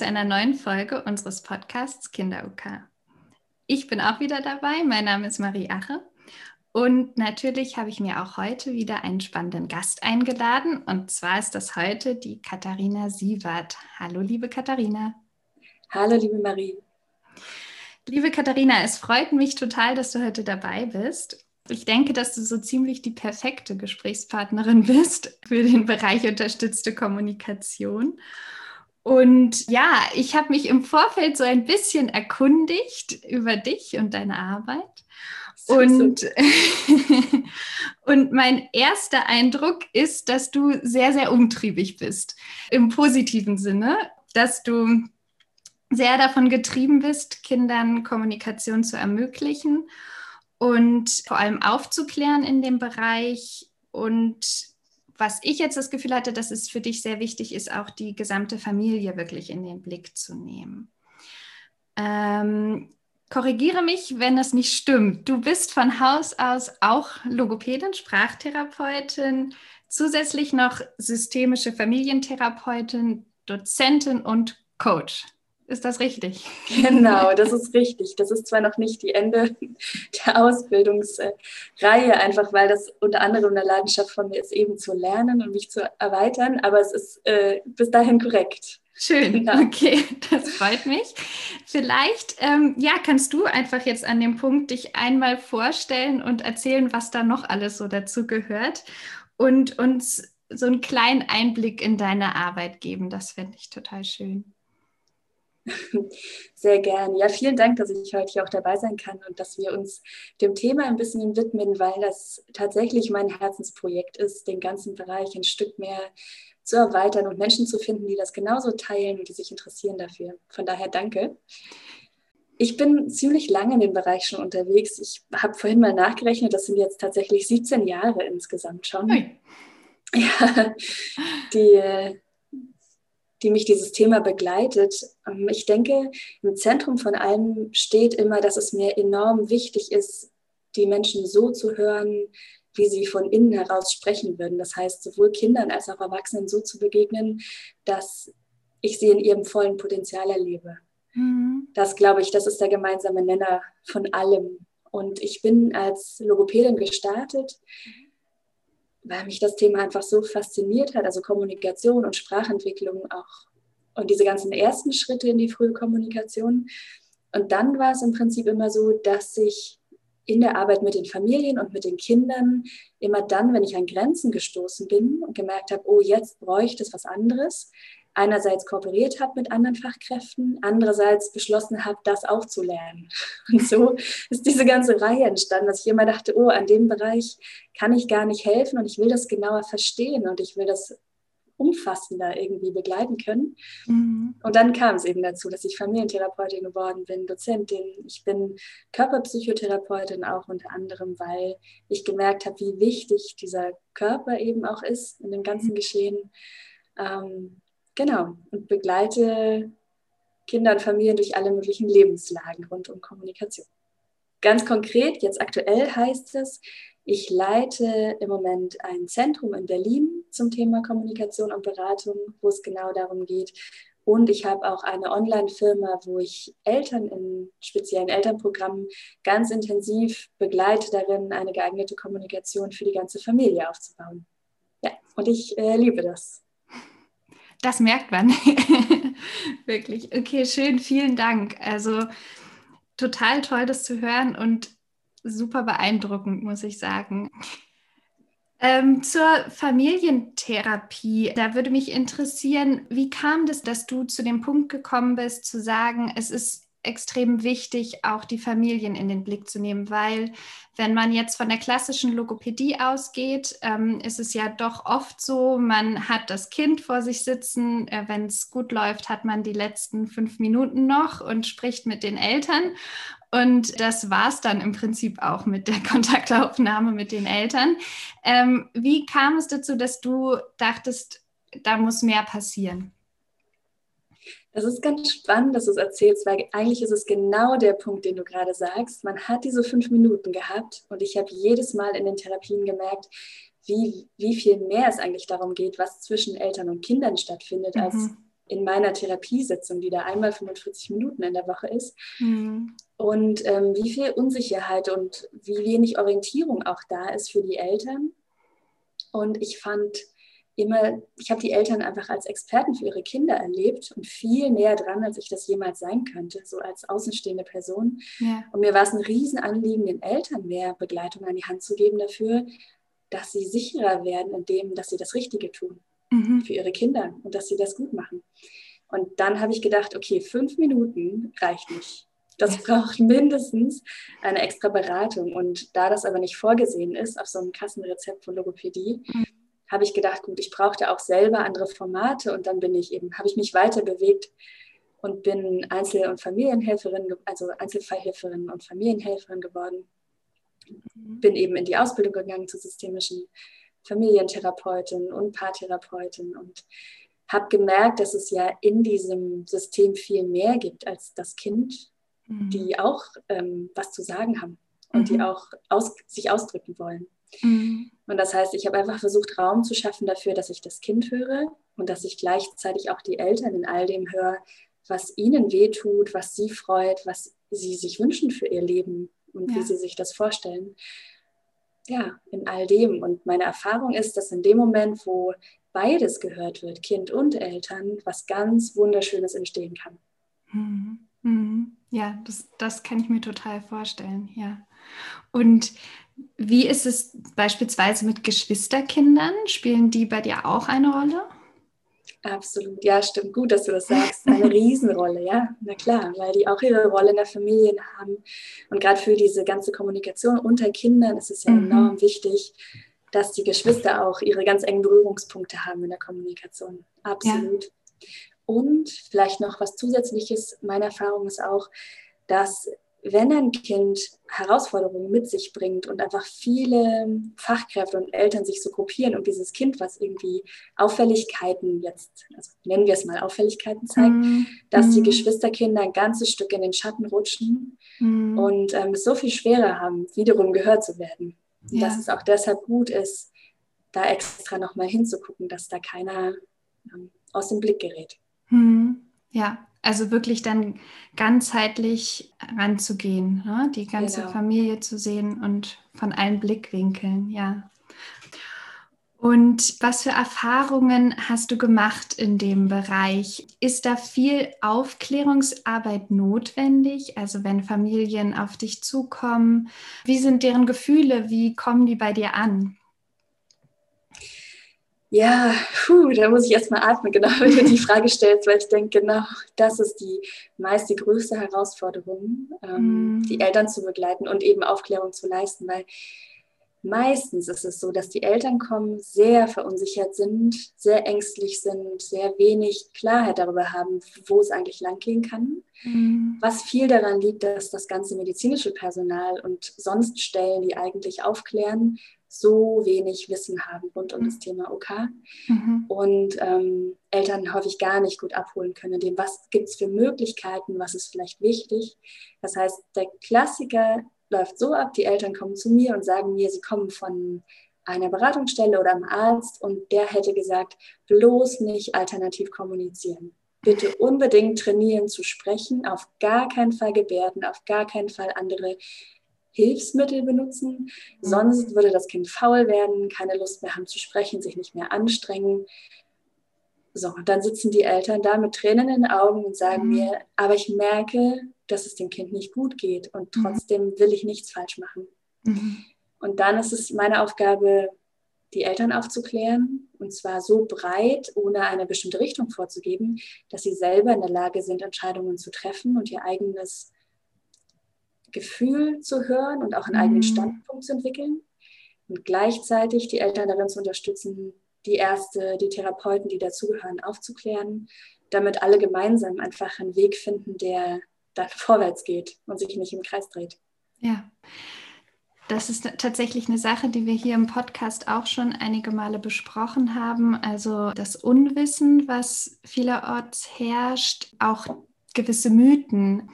zu einer neuen Folge unseres Podcasts Kinder-UK. Ich bin auch wieder dabei. Mein Name ist Marie Ache. Und natürlich habe ich mir auch heute wieder einen spannenden Gast eingeladen. Und zwar ist das heute die Katharina Sievert. Hallo, liebe Katharina. Hallo, liebe Marie. Liebe Katharina, es freut mich total, dass du heute dabei bist. Ich denke, dass du so ziemlich die perfekte Gesprächspartnerin bist für den Bereich unterstützte Kommunikation. Und ja, ich habe mich im Vorfeld so ein bisschen erkundigt über dich und deine Arbeit. Und, und mein erster Eindruck ist, dass du sehr, sehr umtriebig bist. Im positiven Sinne, dass du sehr davon getrieben bist, Kindern Kommunikation zu ermöglichen und vor allem aufzuklären in dem Bereich. Und was ich jetzt das Gefühl hatte, dass es für dich sehr wichtig ist, auch die gesamte Familie wirklich in den Blick zu nehmen. Ähm, korrigiere mich, wenn es nicht stimmt. Du bist von Haus aus auch Logopädin, Sprachtherapeutin, zusätzlich noch systemische Familientherapeutin, Dozentin und Coach. Ist das richtig? Genau, das ist richtig. Das ist zwar noch nicht die Ende der Ausbildungsreihe, einfach weil das unter anderem eine Leidenschaft von mir ist, eben zu lernen und mich zu erweitern, aber es ist äh, bis dahin korrekt. Schön, genau. okay, das freut mich. Vielleicht, ähm, ja, kannst du einfach jetzt an dem Punkt dich einmal vorstellen und erzählen, was da noch alles so dazu gehört und uns so einen kleinen Einblick in deine Arbeit geben. Das fände ich total schön. Sehr gern. Ja, vielen Dank, dass ich heute hier auch dabei sein kann und dass wir uns dem Thema ein bisschen widmen, weil das tatsächlich mein Herzensprojekt ist, den ganzen Bereich ein Stück mehr zu erweitern und Menschen zu finden, die das genauso teilen und die sich interessieren dafür. Von daher danke. Ich bin ziemlich lange in dem Bereich schon unterwegs. Ich habe vorhin mal nachgerechnet, das sind jetzt tatsächlich 17 Jahre insgesamt schon. Ui. Ja, die die mich dieses Thema begleitet. Ähm, ich denke, im Zentrum von allem steht immer, dass es mir enorm wichtig ist, die Menschen so zu hören, wie sie von innen heraus sprechen würden. Das heißt, sowohl Kindern als auch Erwachsenen so zu begegnen, dass ich sie in ihrem vollen Potenzial erlebe. Mhm. Das glaube ich, das ist der gemeinsame Nenner von allem. Und ich bin als Logopädin gestartet. Mhm weil mich das Thema einfach so fasziniert hat, also Kommunikation und Sprachentwicklung auch und diese ganzen ersten Schritte in die frühe Kommunikation. Und dann war es im Prinzip immer so, dass ich in der Arbeit mit den Familien und mit den Kindern immer dann, wenn ich an Grenzen gestoßen bin und gemerkt habe, oh, jetzt bräuchte es was anderes, einerseits kooperiert habe mit anderen Fachkräften, andererseits beschlossen habe, das auch zu lernen. Und so ist diese ganze Reihe entstanden, dass ich immer dachte, oh, an dem Bereich kann ich gar nicht helfen und ich will das genauer verstehen und ich will das umfassender irgendwie begleiten können. Mhm. Und dann kam es eben dazu, dass ich Familientherapeutin geworden bin, Dozentin. Ich bin Körperpsychotherapeutin auch unter anderem, weil ich gemerkt habe, wie wichtig dieser Körper eben auch ist in dem ganzen mhm. Geschehen. Ähm, Genau, und begleite Kinder und Familien durch alle möglichen Lebenslagen rund um Kommunikation. Ganz konkret, jetzt aktuell heißt es, ich leite im Moment ein Zentrum in Berlin zum Thema Kommunikation und Beratung, wo es genau darum geht. Und ich habe auch eine Online-Firma, wo ich Eltern in speziellen Elternprogrammen ganz intensiv begleite darin, eine geeignete Kommunikation für die ganze Familie aufzubauen. Ja, und ich äh, liebe das. Das merkt man. Wirklich. Okay, schön, vielen Dank. Also total toll, das zu hören und super beeindruckend, muss ich sagen. Ähm, zur Familientherapie, da würde mich interessieren, wie kam das, dass du zu dem Punkt gekommen bist, zu sagen, es ist extrem wichtig, auch die Familien in den Blick zu nehmen, weil wenn man jetzt von der klassischen Logopädie ausgeht, ähm, ist es ja doch oft so, man hat das Kind vor sich sitzen, äh, wenn es gut läuft, hat man die letzten fünf Minuten noch und spricht mit den Eltern. Und das war es dann im Prinzip auch mit der Kontaktaufnahme mit den Eltern. Ähm, wie kam es dazu, dass du dachtest, da muss mehr passieren? Das ist ganz spannend, dass du es erzählst, weil eigentlich ist es genau der Punkt, den du gerade sagst. Man hat diese fünf Minuten gehabt und ich habe jedes Mal in den Therapien gemerkt, wie, wie viel mehr es eigentlich darum geht, was zwischen Eltern und Kindern stattfindet, mhm. als in meiner Therapiesitzung, die da einmal 45 Minuten in der Woche ist. Mhm. Und ähm, wie viel Unsicherheit und wie wenig Orientierung auch da ist für die Eltern. Und ich fand immer, ich habe die Eltern einfach als Experten für ihre Kinder erlebt und viel näher dran, als ich das jemals sein könnte, so als außenstehende Person. Ja. Und mir war es ein Riesenanliegen, den Eltern mehr Begleitung an die Hand zu geben dafür, dass sie sicherer werden in dem, dass sie das Richtige tun mhm. für ihre Kinder und dass sie das gut machen. Und dann habe ich gedacht, okay, fünf Minuten reicht nicht. Das braucht mindestens eine extra Beratung. Und da das aber nicht vorgesehen ist auf so einem Kassenrezept von Logopädie, mhm. Habe ich gedacht, gut, ich brauchte auch selber andere Formate und dann bin ich eben, habe ich mich weiter bewegt und bin Einzel- und Familienhelferin, also Einzelfallhelferin und Familienhelferin geworden. Mhm. Bin eben in die Ausbildung gegangen zur systemischen Familientherapeutin und Paartherapeutin und habe gemerkt, dass es ja in diesem System viel mehr gibt als das Kind, mhm. die auch ähm, was zu sagen haben und mhm. die auch aus, sich ausdrücken wollen. Mhm. Und das heißt, ich habe einfach versucht, Raum zu schaffen dafür, dass ich das Kind höre und dass ich gleichzeitig auch die Eltern in all dem höre, was ihnen wehtut, was sie freut, was sie sich wünschen für ihr Leben und ja. wie sie sich das vorstellen ja, in all dem. Und meine Erfahrung ist, dass in dem Moment, wo beides gehört wird, Kind und Eltern, was ganz Wunderschönes entstehen kann. Mhm. Mhm. Ja, das, das kann ich mir total vorstellen, ja. Und wie ist es beispielsweise mit Geschwisterkindern? Spielen die bei dir auch eine Rolle? Absolut, ja, stimmt. Gut, dass du das sagst. Eine Riesenrolle, ja, na klar, weil die auch ihre Rolle in der Familie haben. Und gerade für diese ganze Kommunikation unter Kindern ist es ja mhm. enorm wichtig, dass die Geschwister auch ihre ganz engen Berührungspunkte haben in der Kommunikation. Absolut. Ja. Und vielleicht noch was Zusätzliches, meine Erfahrung ist auch, dass wenn ein Kind Herausforderungen mit sich bringt und einfach viele Fachkräfte und Eltern sich so gruppieren um dieses Kind, was irgendwie Auffälligkeiten jetzt, also nennen wir es mal Auffälligkeiten zeigt, mm. dass mm. die mhm. Geschwisterkinder ein ganzes Stück in den Schatten rutschen mm. und ähm, es so viel schwerer haben, wiederum gehört zu werden. Ja. Dass es auch deshalb gut ist, da extra nochmal hinzugucken, dass da keiner ähm, aus dem Blick gerät. Mhm. Ja, also wirklich dann ganzheitlich ranzugehen, ne? die ganze genau. Familie zu sehen und von allen Blickwinkeln, ja. Und was für Erfahrungen hast du gemacht in dem Bereich? Ist da viel Aufklärungsarbeit notwendig? Also wenn Familien auf dich zukommen, wie sind deren Gefühle? Wie kommen die bei dir an? Ja, puh, da muss ich erstmal atmen, genau, wenn du die Frage stellst, weil ich denke, genau, das ist die meist die größte Herausforderung, ähm, mm. die Eltern zu begleiten und eben Aufklärung zu leisten, weil meistens ist es so, dass die Eltern kommen, sehr verunsichert sind, sehr ängstlich sind, sehr wenig Klarheit darüber haben, wo es eigentlich langgehen kann. Mm. Was viel daran liegt, dass das ganze medizinische Personal und sonst Stellen, die eigentlich aufklären, so wenig Wissen haben rund um das mhm. Thema OK mhm. und ähm, Eltern häufig gar nicht gut abholen können, dem was gibt es für Möglichkeiten, was ist vielleicht wichtig. Das heißt, der Klassiker läuft so ab, die Eltern kommen zu mir und sagen mir, sie kommen von einer Beratungsstelle oder einem Arzt und der hätte gesagt, bloß nicht alternativ kommunizieren. Bitte unbedingt trainieren zu sprechen, auf gar keinen Fall Gebärden, auf gar keinen Fall andere Hilfsmittel benutzen. Sonst würde das Kind faul werden, keine Lust mehr haben zu sprechen, sich nicht mehr anstrengen. So, und dann sitzen die Eltern da mit Tränen in den Augen und sagen mhm. mir, aber ich merke, dass es dem Kind nicht gut geht und mhm. trotzdem will ich nichts falsch machen. Mhm. Und dann ist es meine Aufgabe, die Eltern aufzuklären und zwar so breit, ohne eine bestimmte Richtung vorzugeben, dass sie selber in der Lage sind, Entscheidungen zu treffen und ihr eigenes Gefühl zu hören und auch einen mhm. eigenen Standpunkt zu entwickeln und gleichzeitig die Eltern darin zu unterstützen, die Ärzte, die Therapeuten, die dazugehören, aufzuklären, damit alle gemeinsam einfach einen Weg finden, der dann vorwärts geht und sich nicht im Kreis dreht. Ja. Das ist tatsächlich eine Sache, die wir hier im Podcast auch schon einige Male besprochen haben. Also das Unwissen, was vielerorts herrscht, auch gewisse Mythen,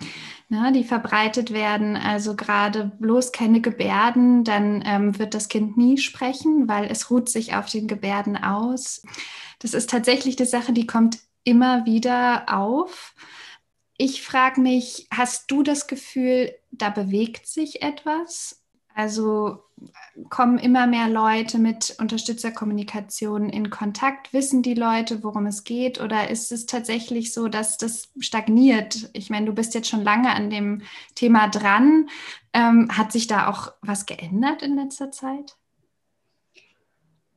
ne, die verbreitet werden. Also gerade bloß keine Gebärden, dann ähm, wird das Kind nie sprechen, weil es ruht sich auf den Gebärden aus. Das ist tatsächlich die Sache, die kommt immer wieder auf. Ich frage mich, hast du das Gefühl, da bewegt sich etwas? Also kommen immer mehr Leute mit Unterstützerkommunikation in Kontakt? Wissen die Leute, worum es geht? Oder ist es tatsächlich so, dass das stagniert? Ich meine, du bist jetzt schon lange an dem Thema dran. Ähm, hat sich da auch was geändert in letzter Zeit?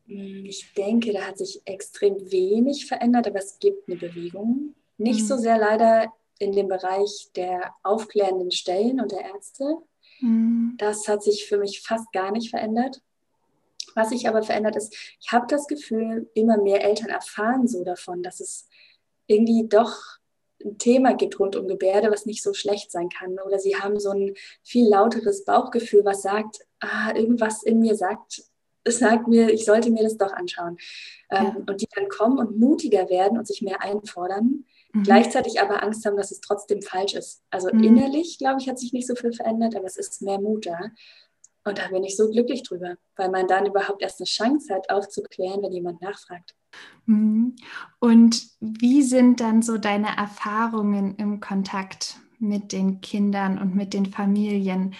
Hm, ich denke, da hat sich extrem wenig verändert, aber es gibt eine Bewegung. Nicht mhm. so sehr leider in dem Bereich der aufklärenden Stellen und der Ärzte. Mhm. Das hat sich für mich fast gar nicht verändert. Was sich aber verändert ist, ich habe das Gefühl, immer mehr Eltern erfahren so davon, dass es irgendwie doch ein Thema gibt rund um Gebärde, was nicht so schlecht sein kann. Oder sie haben so ein viel lauteres Bauchgefühl, was sagt, ah, irgendwas in mir sagt, es sagt mir, ich sollte mir das doch anschauen. Ähm, ja. Und die dann kommen und mutiger werden und sich mehr einfordern, mhm. gleichzeitig aber Angst haben, dass es trotzdem falsch ist. Also mhm. innerlich, glaube ich, hat sich nicht so viel verändert, aber es ist mehr Mut da. Und da bin ich so glücklich drüber, weil man dann überhaupt erst eine Chance hat, aufzuklären, wenn jemand nachfragt. Mhm. Und wie sind dann so deine Erfahrungen im Kontakt mit den Kindern und mit den Familien?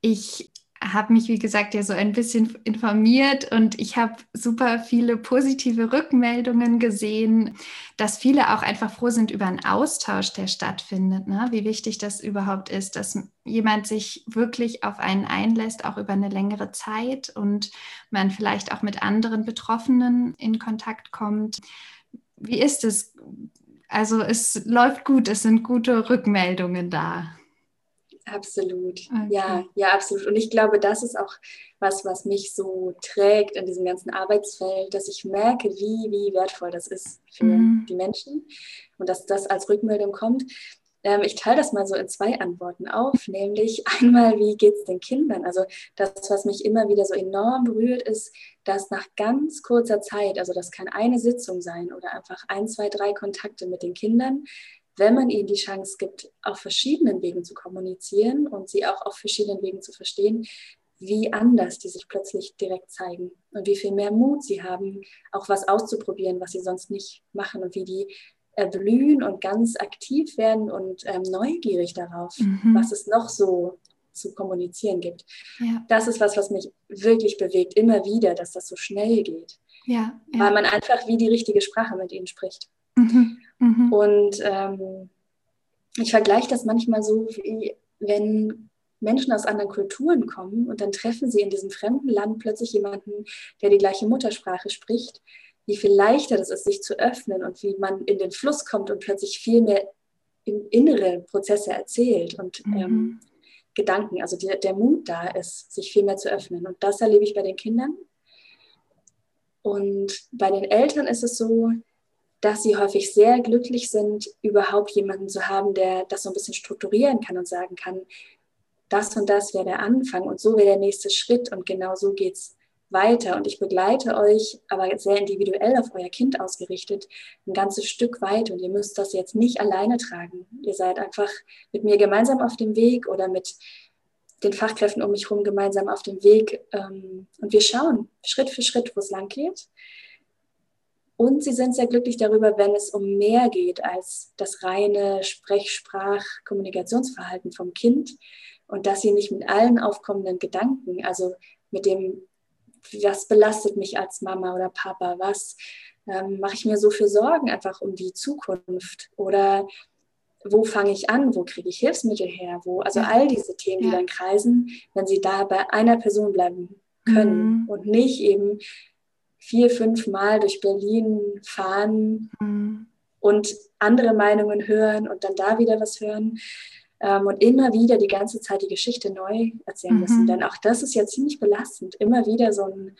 Ich habe mich, wie gesagt, ja so ein bisschen informiert und ich habe super viele positive Rückmeldungen gesehen, dass viele auch einfach froh sind über einen Austausch, der stattfindet. Ne? Wie wichtig das überhaupt ist, dass jemand sich wirklich auf einen einlässt, auch über eine längere Zeit und man vielleicht auch mit anderen Betroffenen in Kontakt kommt. Wie ist es? Also es läuft gut, es sind gute Rückmeldungen da. Absolut. Okay. Ja, ja, absolut. Und ich glaube, das ist auch was, was mich so trägt in diesem ganzen Arbeitsfeld, dass ich merke, wie, wie wertvoll das ist für mhm. die Menschen und dass das als Rückmeldung kommt. Ähm, ich teile das mal so in zwei Antworten auf, nämlich einmal, wie geht es den Kindern? Also das, was mich immer wieder so enorm berührt, ist, dass nach ganz kurzer Zeit, also das kann eine Sitzung sein oder einfach ein, zwei, drei Kontakte mit den Kindern, wenn man ihnen die Chance gibt, auf verschiedenen Wegen zu kommunizieren und sie auch auf verschiedenen Wegen zu verstehen, wie anders die sich plötzlich direkt zeigen und wie viel mehr Mut sie haben, auch was auszuprobieren, was sie sonst nicht machen und wie die erblühen und ganz aktiv werden und ähm, neugierig darauf, mhm. was es noch so zu kommunizieren gibt. Ja. Das ist was, was mich wirklich bewegt, immer wieder, dass das so schnell geht. Ja, ja. Weil man einfach wie die richtige Sprache mit ihnen spricht. Mhm. Mhm. Und ähm, ich vergleiche das manchmal so, wie wenn Menschen aus anderen Kulturen kommen und dann treffen sie in diesem fremden Land plötzlich jemanden, der die gleiche Muttersprache spricht, wie viel leichter das ist, sich zu öffnen und wie man in den Fluss kommt und plötzlich viel mehr in innere Prozesse erzählt und mhm. ähm, Gedanken, also der, der Mut da ist, sich viel mehr zu öffnen. Und das erlebe ich bei den Kindern. Und bei den Eltern ist es so, dass sie häufig sehr glücklich sind, überhaupt jemanden zu haben, der das so ein bisschen strukturieren kann und sagen kann, das und das wäre der Anfang und so wäre der nächste Schritt und genau so geht es weiter. Und ich begleite euch, aber sehr individuell auf euer Kind ausgerichtet, ein ganzes Stück weit und ihr müsst das jetzt nicht alleine tragen. Ihr seid einfach mit mir gemeinsam auf dem Weg oder mit den Fachkräften um mich herum gemeinsam auf dem Weg ähm, und wir schauen Schritt für Schritt, wo es lang geht und sie sind sehr glücklich darüber, wenn es um mehr geht als das reine Sprech-, Sprach-, Kommunikationsverhalten vom Kind und dass sie nicht mit allen aufkommenden Gedanken, also mit dem, was belastet mich als Mama oder Papa, was ähm, mache ich mir so für Sorgen einfach um die Zukunft oder wo fange ich an, wo kriege ich Hilfsmittel her, wo, also all diese Themen, die dann kreisen, wenn sie da bei einer Person bleiben können mhm. und nicht eben vier, fünf Mal durch Berlin fahren mhm. und andere Meinungen hören und dann da wieder was hören ähm, und immer wieder die ganze Zeit die Geschichte neu erzählen mhm. müssen. Denn auch das ist ja ziemlich belastend, immer wieder so ein,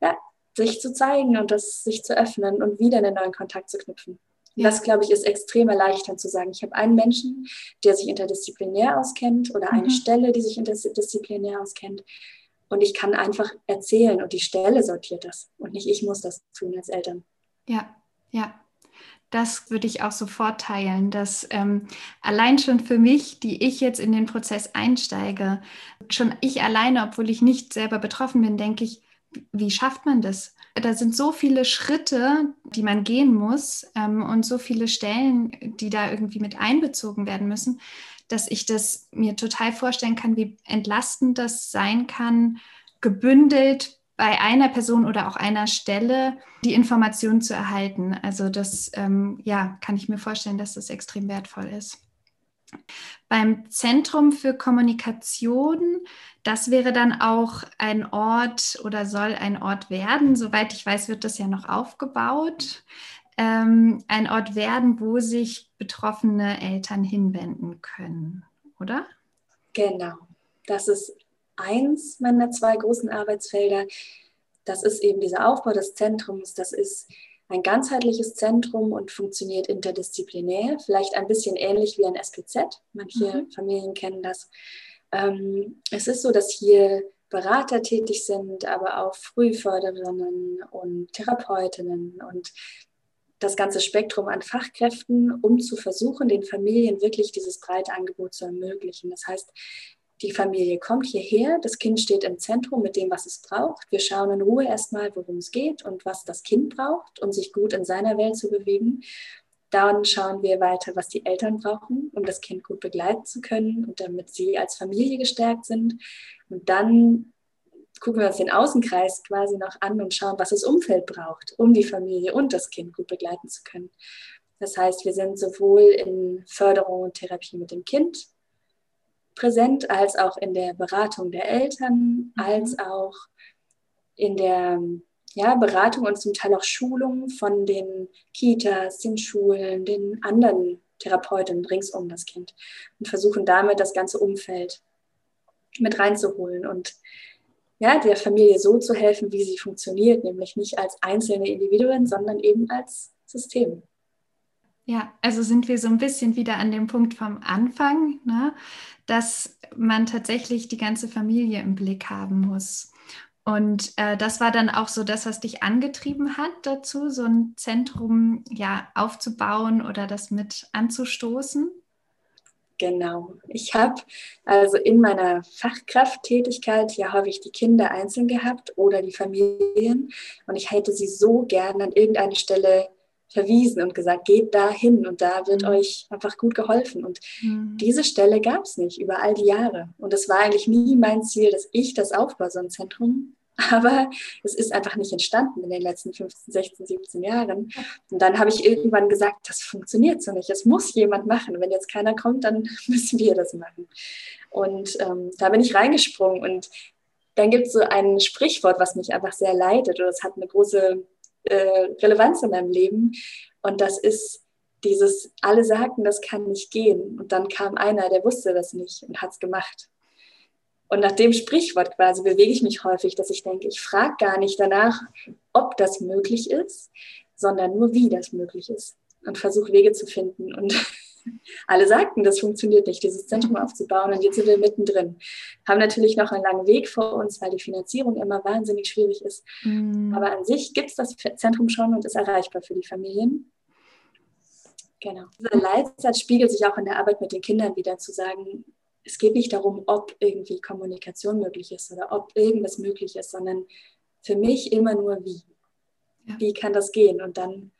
ja, sich zu zeigen und das sich zu öffnen und wieder einen neuen Kontakt zu knüpfen. Ja. Das, glaube ich, ist extrem erleichternd zu sagen. Ich habe einen Menschen, der sich interdisziplinär auskennt oder eine mhm. Stelle, die sich interdisziplinär auskennt. Und ich kann einfach erzählen und die Stelle sortiert das und nicht ich muss das tun als Eltern. Ja, ja. Das würde ich auch sofort teilen, dass ähm, allein schon für mich, die ich jetzt in den Prozess einsteige, schon ich alleine, obwohl ich nicht selber betroffen bin, denke ich, wie schafft man das? Da sind so viele Schritte, die man gehen muss ähm, und so viele Stellen, die da irgendwie mit einbezogen werden müssen, dass ich das mir total vorstellen kann, wie entlastend das sein kann, gebündelt bei einer Person oder auch einer Stelle die Information zu erhalten. Also das, ähm, ja, kann ich mir vorstellen, dass das extrem wertvoll ist. Beim Zentrum für Kommunikation, das wäre dann auch ein Ort oder soll ein Ort werden. Soweit ich weiß, wird das ja noch aufgebaut. Ähm, ein Ort werden, wo sich betroffene Eltern hinwenden können, oder? Genau. Das ist eins meiner zwei großen Arbeitsfelder. Das ist eben dieser Aufbau des Zentrums. Das ist ein ganzheitliches Zentrum und funktioniert interdisziplinär, vielleicht ein bisschen ähnlich wie ein SPZ. Manche mhm. Familien kennen das. Ähm, es ist so, dass hier Berater tätig sind, aber auch Frühförderinnen und Therapeutinnen und das ganze Spektrum an Fachkräften, um zu versuchen, den Familien wirklich dieses breite Angebot zu ermöglichen. Das heißt, die Familie kommt hierher, das Kind steht im Zentrum mit dem, was es braucht. Wir schauen in Ruhe erstmal, worum es geht und was das Kind braucht, um sich gut in seiner Welt zu bewegen. Dann schauen wir weiter, was die Eltern brauchen, um das Kind gut begleiten zu können und damit sie als Familie gestärkt sind. Und dann gucken wir uns den Außenkreis quasi noch an und schauen, was das Umfeld braucht, um die Familie und das Kind gut begleiten zu können. Das heißt, wir sind sowohl in Förderung und Therapie mit dem Kind präsent, als auch in der Beratung der Eltern, mhm. als auch in der ja, Beratung und zum Teil auch Schulung von den Kitas, den Schulen, den anderen Therapeuten rings um das Kind und versuchen damit das ganze Umfeld mit reinzuholen und ja, der Familie so zu helfen, wie sie funktioniert, nämlich nicht als einzelne Individuen, sondern eben als System. Ja, also sind wir so ein bisschen wieder an dem Punkt vom Anfang, ne? dass man tatsächlich die ganze Familie im Blick haben muss. Und äh, das war dann auch so das, was dich angetrieben hat dazu, so ein Zentrum ja aufzubauen oder das mit anzustoßen. Genau. Ich habe also in meiner Fachkrafttätigkeit ja häufig die Kinder einzeln gehabt oder die Familien und ich hätte sie so gern an irgendeine Stelle verwiesen und gesagt, geht da hin und da wird mhm. euch einfach gut geholfen. Und mhm. diese Stelle gab es nicht über all die Jahre. Und es war eigentlich nie mein Ziel, dass ich das aufbaue, so ein Zentrum. Aber es ist einfach nicht entstanden in den letzten 15, 16, 17 Jahren. Und dann habe ich irgendwann gesagt, das funktioniert so nicht. Es muss jemand machen. Wenn jetzt keiner kommt, dann müssen wir das machen. Und ähm, da bin ich reingesprungen. Und dann gibt es so ein Sprichwort, was mich einfach sehr leitet. Und es hat eine große äh, Relevanz in meinem Leben. Und das ist dieses, alle sagten, das kann nicht gehen. Und dann kam einer, der wusste das nicht und hat es gemacht. Und nach dem Sprichwort quasi bewege ich mich häufig, dass ich denke, ich frage gar nicht danach, ob das möglich ist, sondern nur, wie das möglich ist. Und versuche Wege zu finden. Und alle sagten, das funktioniert nicht, dieses Zentrum aufzubauen. Und jetzt sind wir mittendrin. Haben natürlich noch einen langen Weg vor uns, weil die Finanzierung immer wahnsinnig schwierig ist. Mhm. Aber an sich gibt es das Zentrum schon und ist erreichbar für die Familien. Genau. Dieser Leitsatz spiegelt sich auch in der Arbeit mit den Kindern wieder, zu sagen, es geht nicht darum, ob irgendwie Kommunikation möglich ist oder ob irgendwas möglich ist, sondern für mich immer nur wie. Ja. Wie kann das gehen? Und dann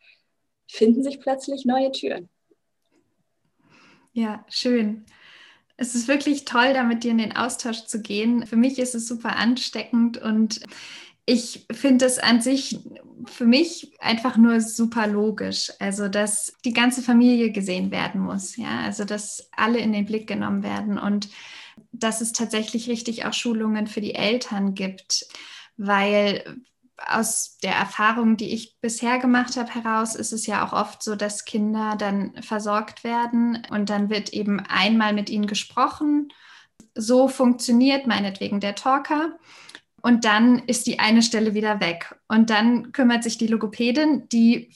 finden sich plötzlich neue Türen. Ja, schön. Es ist wirklich toll, da mit dir in den Austausch zu gehen. Für mich ist es super ansteckend und ich finde es an sich für mich einfach nur super logisch. Also, dass die ganze Familie gesehen werden muss. Ja, also, dass alle in den Blick genommen werden und dass es tatsächlich richtig auch Schulungen für die Eltern gibt. Weil aus der Erfahrung, die ich bisher gemacht habe, heraus ist es ja auch oft so, dass Kinder dann versorgt werden und dann wird eben einmal mit ihnen gesprochen. So funktioniert meinetwegen der Talker. Und dann ist die eine Stelle wieder weg. Und dann kümmert sich die Logopädin, die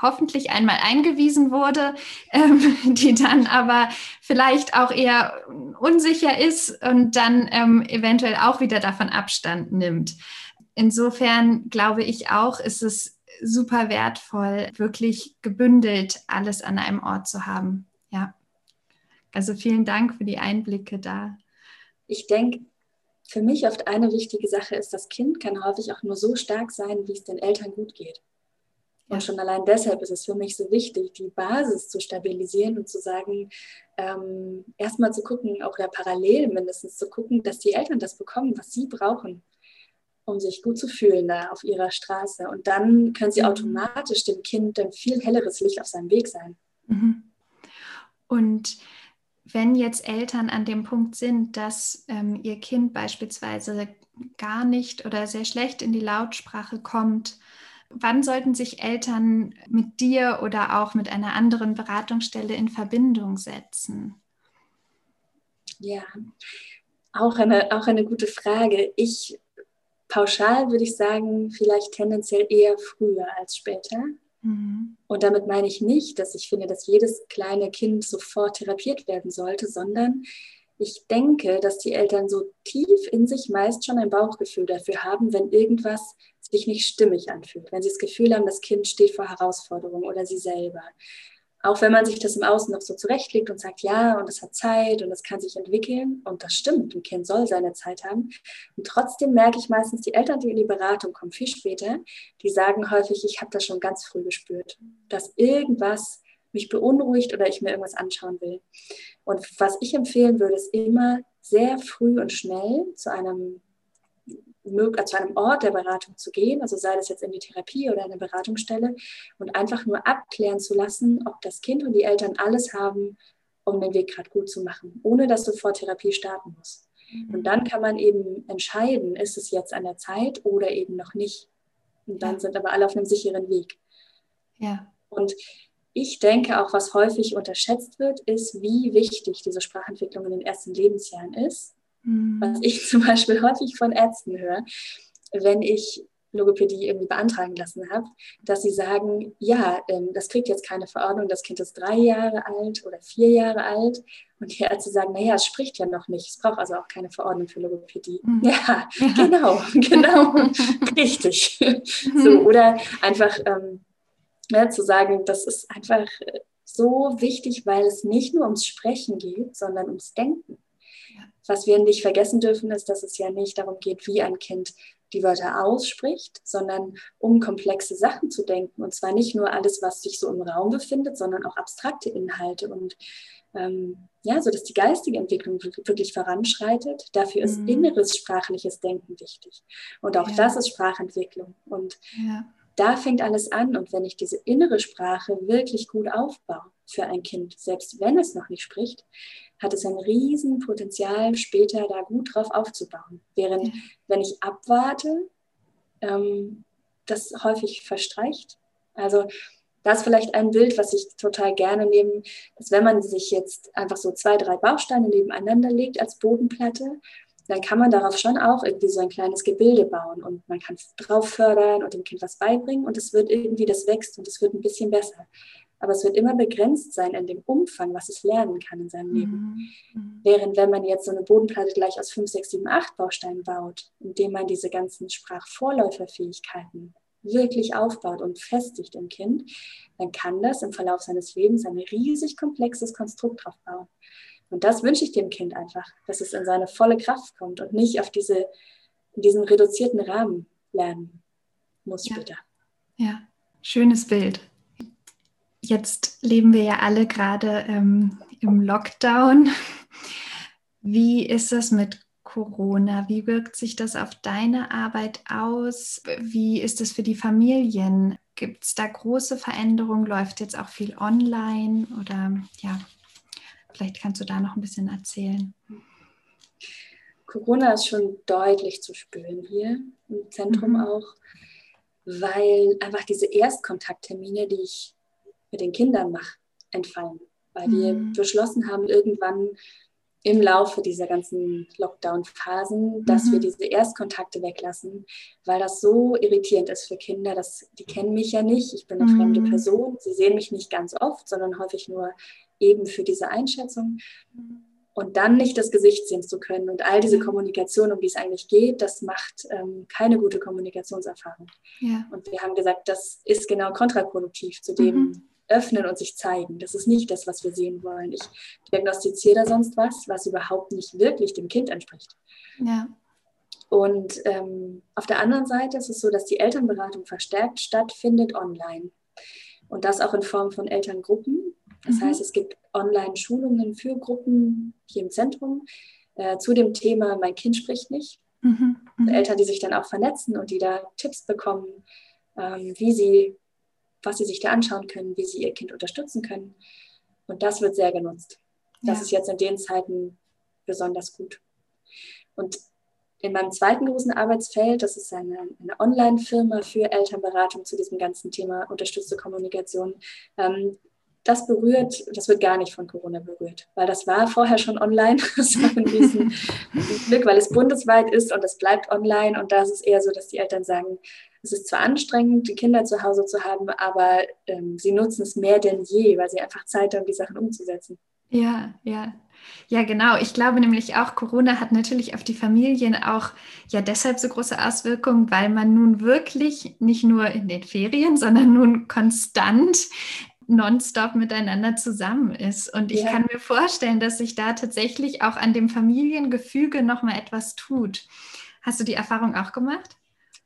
hoffentlich einmal eingewiesen wurde, ähm, die dann aber vielleicht auch eher unsicher ist und dann ähm, eventuell auch wieder davon Abstand nimmt insofern glaube ich auch, ist es super wertvoll, wirklich gebündelt alles an einem Ort zu haben. Ja. Also vielen Dank für die Einblicke da. Ich denke, für mich oft eine wichtige Sache ist, das Kind kann häufig auch nur so stark sein, wie es den Eltern gut geht. Und schon allein deshalb ist es für mich so wichtig, die Basis zu stabilisieren und zu sagen, ähm, erstmal zu gucken, auch da parallel mindestens zu gucken, dass die Eltern das bekommen, was sie brauchen, um sich gut zu fühlen da auf ihrer Straße. Und dann können sie mhm. automatisch dem Kind ein viel helleres Licht auf seinem Weg sein. Mhm. Und wenn jetzt Eltern an dem Punkt sind, dass ähm, ihr Kind beispielsweise gar nicht oder sehr schlecht in die Lautsprache kommt, wann sollten sich Eltern mit dir oder auch mit einer anderen Beratungsstelle in Verbindung setzen? Ja, auch eine, auch eine gute Frage. Ich pauschal würde ich sagen, vielleicht tendenziell eher früher als später. Mhm. Und damit meine ich nicht, dass ich finde, dass jedes kleine Kind sofort therapiert werden sollte, sondern ich denke, dass die Eltern so tief in sich meist schon ein Bauchgefühl dafür haben, wenn irgendwas sich nicht stimmig anfühlt, wenn sie das Gefühl haben, das Kind steht vor Herausforderungen oder sie selber. Auch wenn man sich das im Außen noch so zurechtlegt und sagt, ja, und es hat Zeit und es kann sich entwickeln, und das stimmt, ein Kind soll seine Zeit haben. Und trotzdem merke ich meistens, die Eltern, die in die Beratung kommen, viel später, die sagen häufig, ich habe das schon ganz früh gespürt, dass irgendwas mich beunruhigt oder ich mir irgendwas anschauen will. Und was ich empfehlen würde, ist immer sehr früh und schnell zu einem zu einem Ort der Beratung zu gehen, also sei das jetzt in die Therapie oder eine Beratungsstelle, und einfach nur abklären zu lassen, ob das Kind und die Eltern alles haben, um den Weg gerade gut zu machen, ohne dass sofort Therapie starten muss. Mhm. Und dann kann man eben entscheiden, ist es jetzt an der Zeit oder eben noch nicht. Und dann sind aber alle auf einem sicheren Weg. Ja. Und ich denke auch, was häufig unterschätzt wird, ist, wie wichtig diese Sprachentwicklung in den ersten Lebensjahren ist Mhm. Was ich zum Beispiel häufig von Ärzten höre, wenn ich Logopädie irgendwie beantragen lassen habe, dass sie sagen, ja, ähm, das kriegt jetzt keine Verordnung, das Kind ist drei Jahre alt oder vier Jahre alt. Und die Ärzte sagen, naja, es spricht ja noch nicht, es braucht also auch keine Verordnung für Logopädie. Mhm. Ja, genau, genau, richtig. Mhm. So, oder einfach ähm, ja, zu sagen, das ist einfach so wichtig, weil es nicht nur ums Sprechen geht, sondern ums Denken. Was wir nicht vergessen dürfen, ist, dass es ja nicht darum geht, wie ein Kind die Wörter ausspricht, sondern um komplexe Sachen zu denken. Und zwar nicht nur alles, was sich so im Raum befindet, sondern auch abstrakte Inhalte. Und ähm, ja, so dass die geistige Entwicklung wirklich voranschreitet. Dafür ist mhm. inneres sprachliches Denken wichtig. Und auch ja. das ist Sprachentwicklung. Und ja. Da fängt alles an. Und wenn ich diese innere Sprache wirklich gut aufbaue für ein Kind, selbst wenn es noch nicht spricht, hat es ein Riesenpotenzial, später da gut drauf aufzubauen. Während, ja. wenn ich abwarte, ähm, das häufig verstreicht. Also das ist vielleicht ein Bild, was ich total gerne nehme, dass wenn man sich jetzt einfach so zwei, drei Bausteine nebeneinander legt als Bodenplatte, dann kann man darauf schon auch irgendwie so ein kleines Gebilde bauen und man kann drauf fördern und dem Kind was beibringen und es wird irgendwie, das wächst und es wird ein bisschen besser aber es wird immer begrenzt sein in dem Umfang, was es lernen kann in seinem Leben. Mhm. Während wenn man jetzt so eine Bodenplatte gleich aus 5, 6, 7, 8 Bausteinen baut, indem man diese ganzen Sprachvorläuferfähigkeiten wirklich aufbaut und festigt im Kind, dann kann das im Verlauf seines Lebens ein riesig komplexes Konstrukt drauf bauen. Und das wünsche ich dem Kind einfach, dass es in seine volle Kraft kommt und nicht auf diese, in diesem reduzierten Rahmen lernen muss ja. später. Ja, schönes Bild. Jetzt leben wir ja alle gerade ähm, im Lockdown. Wie ist das mit Corona? Wie wirkt sich das auf deine Arbeit aus? Wie ist es für die Familien? Gibt es da große Veränderungen? Läuft jetzt auch viel online? Oder ja, vielleicht kannst du da noch ein bisschen erzählen. Corona ist schon deutlich zu spüren hier im Zentrum mhm. auch, weil einfach diese Erstkontakttermine, die ich mit den Kindern mache, entfallen. Weil mhm. wir beschlossen haben, irgendwann im Laufe dieser ganzen Lockdown-Phasen, dass mhm. wir diese Erstkontakte weglassen, weil das so irritierend ist für Kinder. Dass, die kennen mich ja nicht, ich bin eine mhm. fremde Person, sie sehen mich nicht ganz oft, sondern häufig nur eben für diese Einschätzung. Und dann nicht das Gesicht sehen zu können und all diese Kommunikation, um die es eigentlich geht, das macht ähm, keine gute Kommunikationserfahrung. Ja. Und wir haben gesagt, das ist genau kontraproduktiv zu dem, mhm öffnen und sich zeigen. Das ist nicht das, was wir sehen wollen. Ich diagnostiziere da sonst was, was überhaupt nicht wirklich dem Kind entspricht. Ja. Und ähm, auf der anderen Seite ist es so, dass die Elternberatung verstärkt stattfindet online. Und das auch in Form von Elterngruppen. Das mhm. heißt, es gibt Online-Schulungen für Gruppen hier im Zentrum äh, zu dem Thema Mein Kind spricht nicht. Mhm. Mhm. Eltern, die sich dann auch vernetzen und die da Tipps bekommen, ähm, wie sie, was sie sich da anschauen können, wie sie ihr Kind unterstützen können. Und das wird sehr genutzt. Das ja. ist jetzt in den Zeiten besonders gut. Und in meinem zweiten großen Arbeitsfeld, das ist eine, eine Online-Firma für Elternberatung zu diesem ganzen Thema unterstützte Kommunikation, ähm, das berührt, das wird gar nicht von Corona berührt, weil das war vorher schon online. Das war ein riesen Glück, weil es bundesweit ist und es bleibt online. Und da ist es eher so, dass die Eltern sagen, es ist zwar anstrengend, die Kinder zu Hause zu haben, aber ähm, sie nutzen es mehr denn je, weil sie einfach Zeit haben, die Sachen umzusetzen. Ja, ja. Ja, genau. Ich glaube nämlich auch, Corona hat natürlich auf die Familien auch ja deshalb so große Auswirkungen, weil man nun wirklich nicht nur in den Ferien, sondern nun konstant nonstop miteinander zusammen ist. Und ich ja. kann mir vorstellen, dass sich da tatsächlich auch an dem Familiengefüge nochmal etwas tut. Hast du die Erfahrung auch gemacht?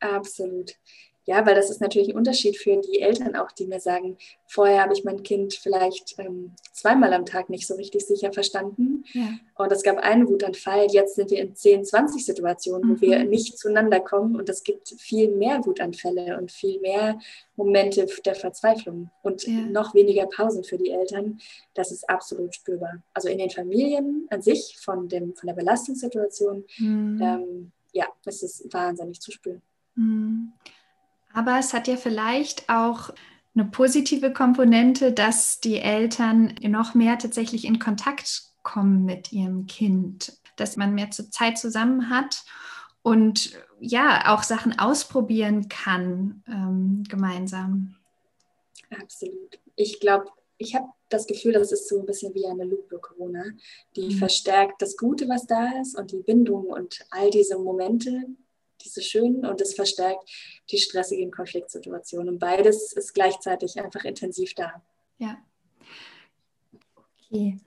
Absolut. Ja, weil das ist natürlich ein Unterschied für die Eltern auch, die mir sagen, vorher habe ich mein Kind vielleicht ähm, zweimal am Tag nicht so richtig sicher verstanden. Ja. Und es gab einen Wutanfall. Jetzt sind wir in 10, 20 Situationen, mhm. wo wir mhm. nicht zueinander kommen. Und es gibt viel mehr Wutanfälle und viel mehr Momente der Verzweiflung und ja. noch weniger Pausen für die Eltern. Das ist absolut spürbar. Also in den Familien an sich, von, dem, von der Belastungssituation, mhm. ähm, ja, es ist wahnsinnig zu spüren. Mhm. Aber es hat ja vielleicht auch eine positive Komponente, dass die Eltern noch mehr tatsächlich in Kontakt kommen mit ihrem Kind, dass man mehr Zeit zusammen hat und ja, auch Sachen ausprobieren kann ähm, gemeinsam. Absolut. Ich glaube, ich habe das Gefühl, das ist so ein bisschen wie eine Lupe Corona, die mhm. verstärkt das Gute, was da ist und die Bindung und all diese Momente, diese schönen und es verstärkt die stressigen Konfliktsituationen. Und beides ist gleichzeitig einfach intensiv da. Ja. Okay.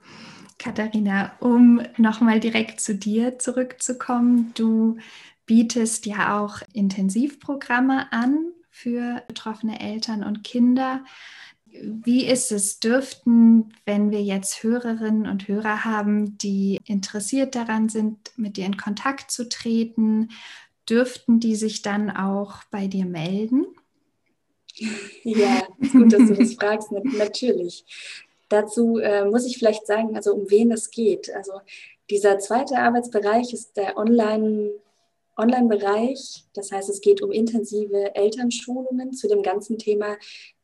Katharina, um nochmal direkt zu dir zurückzukommen, du bietest ja auch Intensivprogramme an für betroffene Eltern und Kinder. Wie ist es? Dürften, wenn wir jetzt Hörerinnen und Hörer haben, die interessiert daran sind, mit dir in Kontakt zu treten, dürften die sich dann auch bei dir melden? Ja, gut, dass du das fragst, natürlich. Dazu äh, muss ich vielleicht sagen, also um wen es geht. Also dieser zweite Arbeitsbereich ist der Online- Online-Bereich. Das heißt, es geht um intensive Elternschulungen zu dem ganzen Thema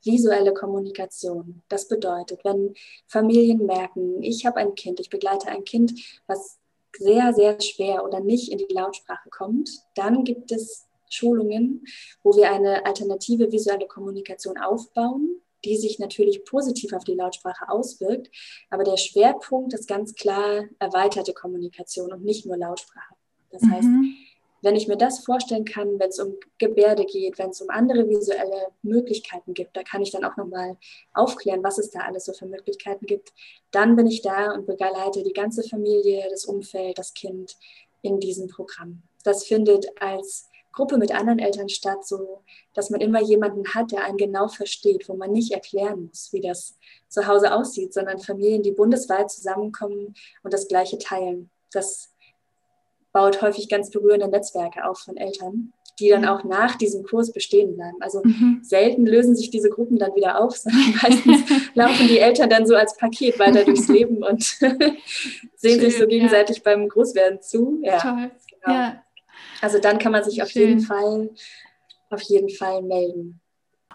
visuelle Kommunikation. Das bedeutet, wenn Familien merken, ich habe ein Kind, ich begleite ein Kind, was sehr, sehr schwer oder nicht in die Lautsprache kommt, dann gibt es Schulungen, wo wir eine alternative visuelle Kommunikation aufbauen, die sich natürlich positiv auf die Lautsprache auswirkt. Aber der Schwerpunkt ist ganz klar erweiterte Kommunikation und nicht nur Lautsprache. Das mhm. heißt, wenn ich mir das vorstellen kann, wenn es um Gebärde geht, wenn es um andere visuelle Möglichkeiten gibt, da kann ich dann auch nochmal aufklären, was es da alles so für Möglichkeiten gibt, dann bin ich da und begleite die ganze Familie, das Umfeld, das Kind in diesem Programm. Das findet als Gruppe mit anderen Eltern statt, so dass man immer jemanden hat, der einen genau versteht, wo man nicht erklären muss, wie das zu Hause aussieht, sondern Familien, die bundesweit zusammenkommen und das Gleiche teilen. Das baut häufig ganz berührende Netzwerke auf von Eltern, die dann auch nach diesem Kurs bestehen bleiben. Also mhm. selten lösen sich diese Gruppen dann wieder auf, sondern meistens laufen die Eltern dann so als Paket weiter durchs Leben und sehen Schön, sich so gegenseitig ja. beim Großwerden zu. Ja, Toll. Genau. Ja. Also dann kann man sich auf jeden Fall, auf jeden Fall melden.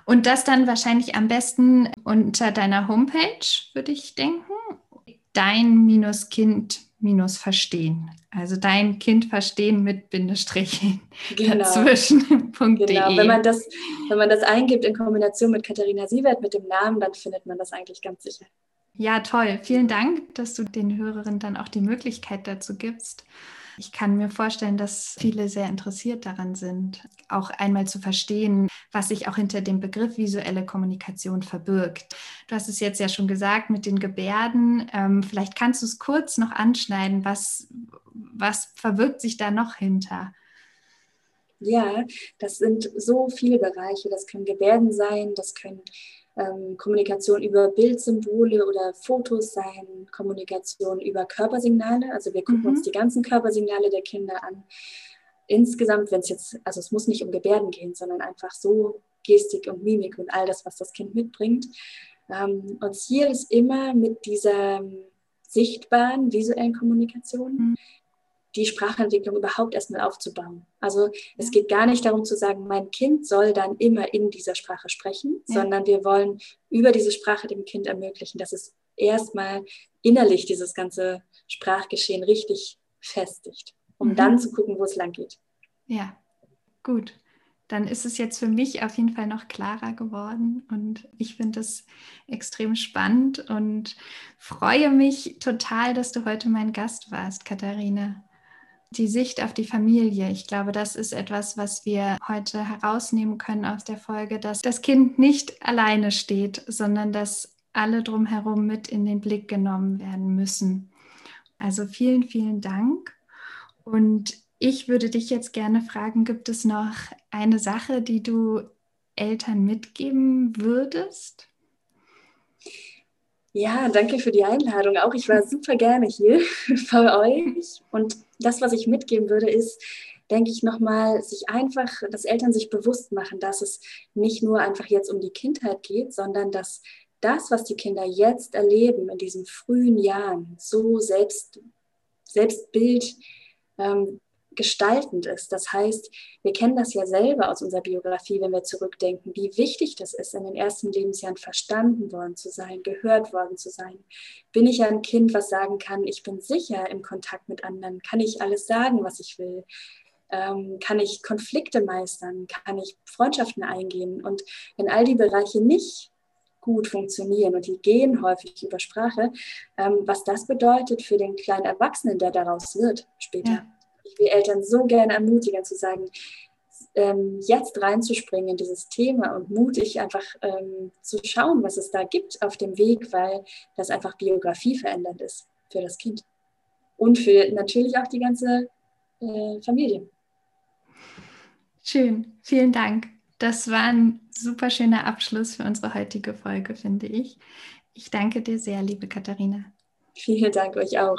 Und das dann wahrscheinlich am besten unter deiner Homepage, würde ich denken. Dein-Kind minus verstehen. Also dein Kind verstehen mit Bindestrichen genau. dazwischen. genau. Wenn man, das, wenn man das eingibt in Kombination mit Katharina Sievert, mit dem Namen, dann findet man das eigentlich ganz sicher. Ja, toll. Vielen Dank, dass du den Hörerinnen dann auch die Möglichkeit dazu gibst. Ich kann mir vorstellen, dass viele sehr interessiert daran sind, auch einmal zu verstehen, was sich auch hinter dem Begriff visuelle Kommunikation verbirgt. Du hast es jetzt ja schon gesagt mit den Gebärden. Ähm, vielleicht kannst du es kurz noch anschneiden. Was, was verbirgt sich da noch hinter? Ja, das sind so viele Bereiche. Das können Gebärden sein, das können ähm, Kommunikation über Bildsymbole oder Fotos sein, Kommunikation über Körpersignale. Also wir gucken mhm. uns die ganzen Körpersignale der Kinder an. Insgesamt, wenn es jetzt, also es muss nicht um Gebärden gehen, sondern einfach so Gestik und Mimik und all das, was das Kind mitbringt. Ähm, und Ziel ist immer mit dieser sichtbaren visuellen Kommunikation mhm die Sprachentwicklung überhaupt erstmal aufzubauen. Also es geht gar nicht darum zu sagen, mein Kind soll dann immer in dieser Sprache sprechen, ja. sondern wir wollen über diese Sprache dem Kind ermöglichen, dass es erstmal innerlich dieses ganze Sprachgeschehen richtig festigt, um mhm. dann zu gucken, wo es lang geht. Ja, gut. Dann ist es jetzt für mich auf jeden Fall noch klarer geworden und ich finde es extrem spannend und freue mich total, dass du heute mein Gast warst, Katharina die Sicht auf die Familie. Ich glaube, das ist etwas, was wir heute herausnehmen können aus der Folge, dass das Kind nicht alleine steht, sondern dass alle drumherum mit in den Blick genommen werden müssen. Also vielen, vielen Dank. Und ich würde dich jetzt gerne fragen, gibt es noch eine Sache, die du Eltern mitgeben würdest? Ja, danke für die Einladung. Auch ich war super gerne hier bei euch. Und das, was ich mitgeben würde, ist, denke ich nochmal, sich einfach, dass Eltern sich bewusst machen, dass es nicht nur einfach jetzt um die Kindheit geht, sondern dass das, was die Kinder jetzt erleben in diesen frühen Jahren, so selbst, Selbstbild ähm, gestaltend ist. Das heißt, wir kennen das ja selber aus unserer Biografie, wenn wir zurückdenken, wie wichtig das ist, in den ersten Lebensjahren verstanden worden zu sein, gehört worden zu sein. Bin ich ein Kind, was sagen kann, ich bin sicher im Kontakt mit anderen? Kann ich alles sagen, was ich will? Ähm, kann ich Konflikte meistern? Kann ich Freundschaften eingehen? Und wenn all die Bereiche nicht gut funktionieren und die gehen häufig über Sprache, ähm, was das bedeutet für den kleinen Erwachsenen, der daraus wird später. Ja ich will Eltern so gerne ermutigen zu sagen, ähm, jetzt reinzuspringen in dieses Thema und mutig einfach ähm, zu schauen, was es da gibt auf dem Weg, weil das einfach Biografie verändert ist für das Kind und für natürlich auch die ganze äh, Familie. Schön, vielen Dank. Das war ein super schöner Abschluss für unsere heutige Folge, finde ich. Ich danke dir sehr, liebe Katharina. Vielen Dank euch auch.